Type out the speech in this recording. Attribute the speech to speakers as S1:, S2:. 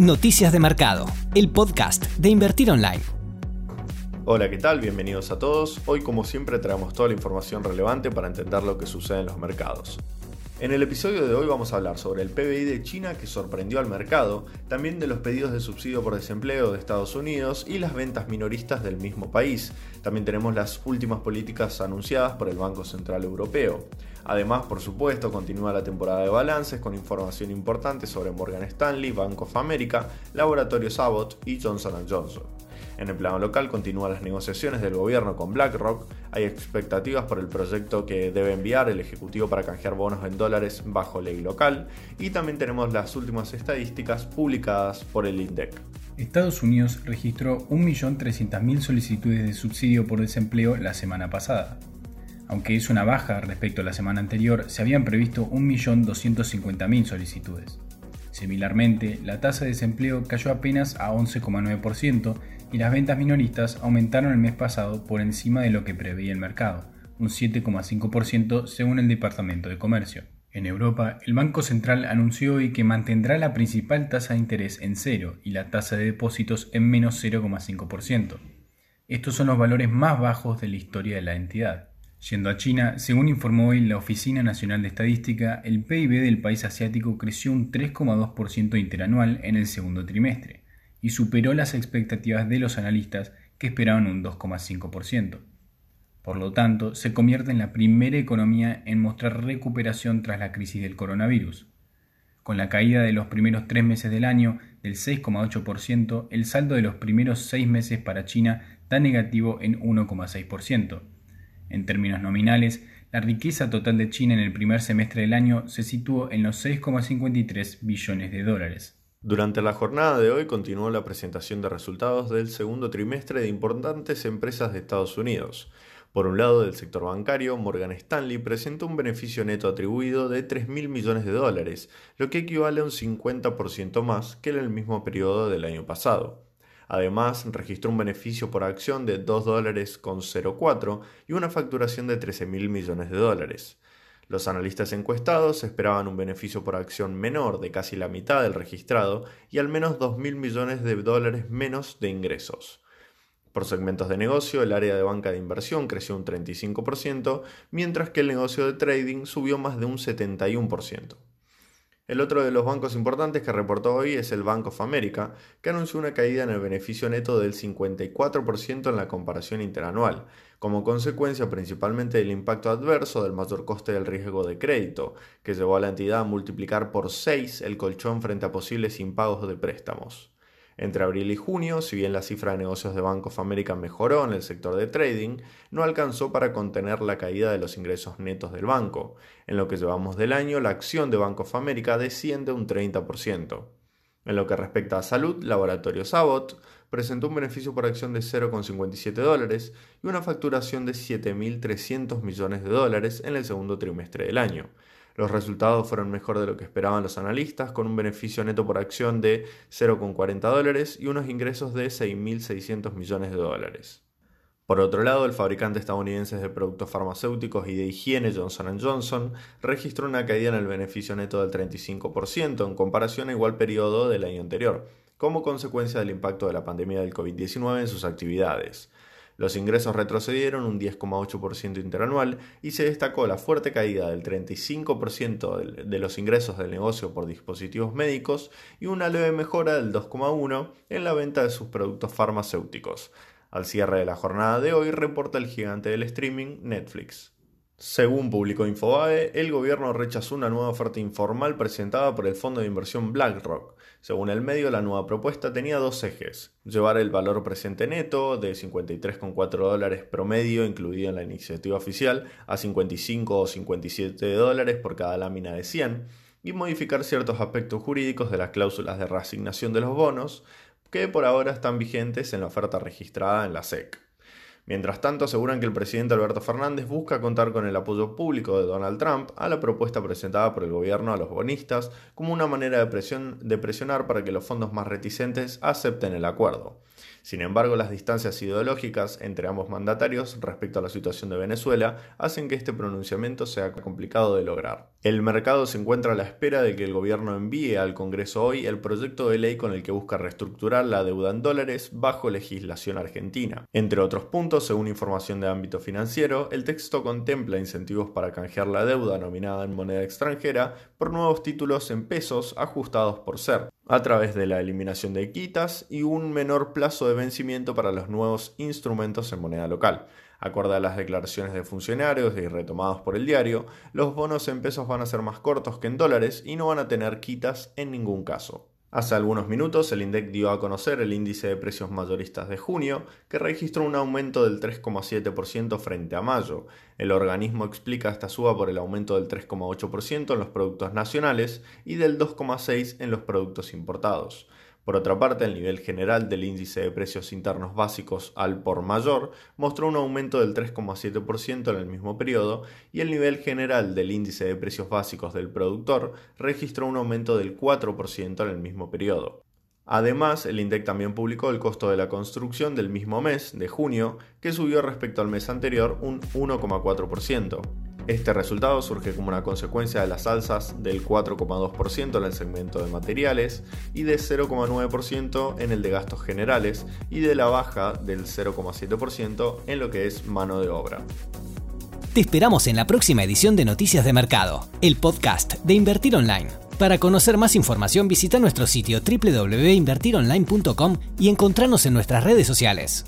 S1: Noticias de Mercado, el podcast de Invertir Online.
S2: Hola, ¿qué tal? Bienvenidos a todos. Hoy como siempre traemos toda la información relevante para entender lo que sucede en los mercados. En el episodio de hoy vamos a hablar sobre el PBI de China que sorprendió al mercado, también de los pedidos de subsidio por desempleo de Estados Unidos y las ventas minoristas del mismo país. También tenemos las últimas políticas anunciadas por el Banco Central Europeo. Además, por supuesto, continúa la temporada de balances con información importante sobre Morgan Stanley, Bank of America, Laboratorio Abbott y Johnson Johnson. En el plano local continúan las negociaciones del gobierno con BlackRock, hay expectativas por el proyecto que debe enviar el Ejecutivo para canjear bonos en dólares bajo ley local y también tenemos las últimas estadísticas publicadas por el INDEC.
S3: Estados Unidos registró 1.300.000 solicitudes de subsidio por desempleo la semana pasada. Aunque es una baja respecto a la semana anterior, se habían previsto 1.250.000 solicitudes. Similarmente, la tasa de desempleo cayó apenas a 11,9% y las ventas minoristas aumentaron el mes pasado por encima de lo que preveía el mercado, un 7,5% según el Departamento de Comercio. En Europa, el Banco Central anunció hoy que mantendrá la principal tasa de interés en cero y la tasa de depósitos en menos 0,5%. Estos son los valores más bajos de la historia de la entidad. Yendo a China, según informó hoy la Oficina Nacional de Estadística, el PIB del país asiático creció un 3,2% interanual en el segundo trimestre y superó las expectativas de los analistas que esperaban un 2,5%. Por lo tanto, se convierte en la primera economía en mostrar recuperación tras la crisis del coronavirus. Con la caída de los primeros tres meses del año del 6,8%, el saldo de los primeros seis meses para China da negativo en 1,6%. En términos nominales, la riqueza total de China en el primer semestre del año se situó en los 6,53 billones de dólares.
S2: Durante la jornada de hoy continuó la presentación de resultados del segundo trimestre de importantes empresas de Estados Unidos. Por un lado, del sector bancario, Morgan Stanley presentó un beneficio neto atribuido de 3.000 millones de dólares, lo que equivale a un 50% más que en el mismo periodo del año pasado. Además, registró un beneficio por acción de 2 dólares con 0,4 y una facturación de 13 mil millones de dólares. Los analistas encuestados esperaban un beneficio por acción menor de casi la mitad del registrado y al menos 2 mil millones de dólares menos de ingresos. Por segmentos de negocio, el área de banca de inversión creció un 35%, mientras que el negocio de trading subió más de un 71%. El otro de los bancos importantes que reportó hoy es el Bank of America, que anunció una caída en el beneficio neto del 54% en la comparación interanual, como consecuencia principalmente del impacto adverso del mayor coste del riesgo de crédito, que llevó a la entidad a multiplicar por 6 el colchón frente a posibles impagos de préstamos. Entre abril y junio, si bien la cifra de negocios de Bank of America mejoró en el sector de trading, no alcanzó para contener la caída de los ingresos netos del banco. En lo que llevamos del año, la acción de Bank of America desciende un 30%. En lo que respecta a salud, Laboratorio Abbott presentó un beneficio por acción de 0,57 dólares y una facturación de 7.300 millones de dólares en el segundo trimestre del año. Los resultados fueron mejor de lo que esperaban los analistas, con un beneficio neto por acción de 0,40 dólares y unos ingresos de 6.600 millones de dólares. Por otro lado, el fabricante estadounidense de productos farmacéuticos y de higiene Johnson Johnson registró una caída en el beneficio neto del 35% en comparación a igual periodo del año anterior, como consecuencia del impacto de la pandemia del COVID-19 en sus actividades. Los ingresos retrocedieron un 10,8% interanual y se destacó la fuerte caída del 35% de los ingresos del negocio por dispositivos médicos y una leve mejora del 2,1% en la venta de sus productos farmacéuticos. Al cierre de la jornada de hoy reporta el gigante del streaming Netflix. Según publicó Infobae, el gobierno rechazó una nueva oferta informal presentada por el fondo de inversión BlackRock. Según el medio, la nueva propuesta tenía dos ejes. Llevar el valor presente neto de 53,4 dólares promedio incluido en la iniciativa oficial a 55 o 57 dólares por cada lámina de 100 y modificar ciertos aspectos jurídicos de las cláusulas de reasignación de los bonos que por ahora están vigentes en la oferta registrada en la SEC. Mientras tanto, aseguran que el presidente Alberto Fernández busca contar con el apoyo público de Donald Trump a la propuesta presentada por el gobierno a los bonistas como una manera de, presionar para que los fondos más reticentes acepten el acuerdo. Sin embargo, las distancias ideológicas entre ambos mandatarios respecto a la situación de Venezuela hacen que este pronunciamiento sea complicado de lograr. El mercado se encuentra a la espera de que el gobierno envíe al Congreso hoy el proyecto de ley con el que busca reestructurar la deuda en dólares bajo legislación argentina. Entre otros puntos, según información de ámbito financiero, el texto contempla incentivos para canjear la deuda nominada en moneda extranjera por nuevos títulos en pesos ajustados por ser, a través de la eliminación de quitas y un menor plazo de vencimiento para los nuevos instrumentos en moneda local. Acorde a las declaraciones de funcionarios y retomados por el diario, los bonos en pesos van a ser más cortos que en dólares y no van a tener quitas en ningún caso. Hace algunos minutos el INDEC dio a conocer el índice de precios mayoristas de junio, que registró un aumento del 3,7% frente a mayo. El organismo explica esta suba por el aumento del 3,8% en los productos nacionales y del 2,6% en los productos importados. Por otra parte, el nivel general del índice de precios internos básicos al por mayor mostró un aumento del 3,7% en el mismo periodo y el nivel general del índice de precios básicos del productor registró un aumento del 4% en el mismo periodo. Además, el INDEC también publicó el costo de la construcción del mismo mes, de junio, que subió respecto al mes anterior un 1,4%. Este resultado surge como una consecuencia de las alzas del 4,2% en el segmento de materiales y de 0,9% en el de gastos generales y de la baja del 0,7% en lo que es mano de obra.
S1: Te esperamos en la próxima edición de Noticias de Mercado, el podcast de Invertir Online. Para conocer más información visita nuestro sitio www.invertironline.com y encontrarnos en nuestras redes sociales.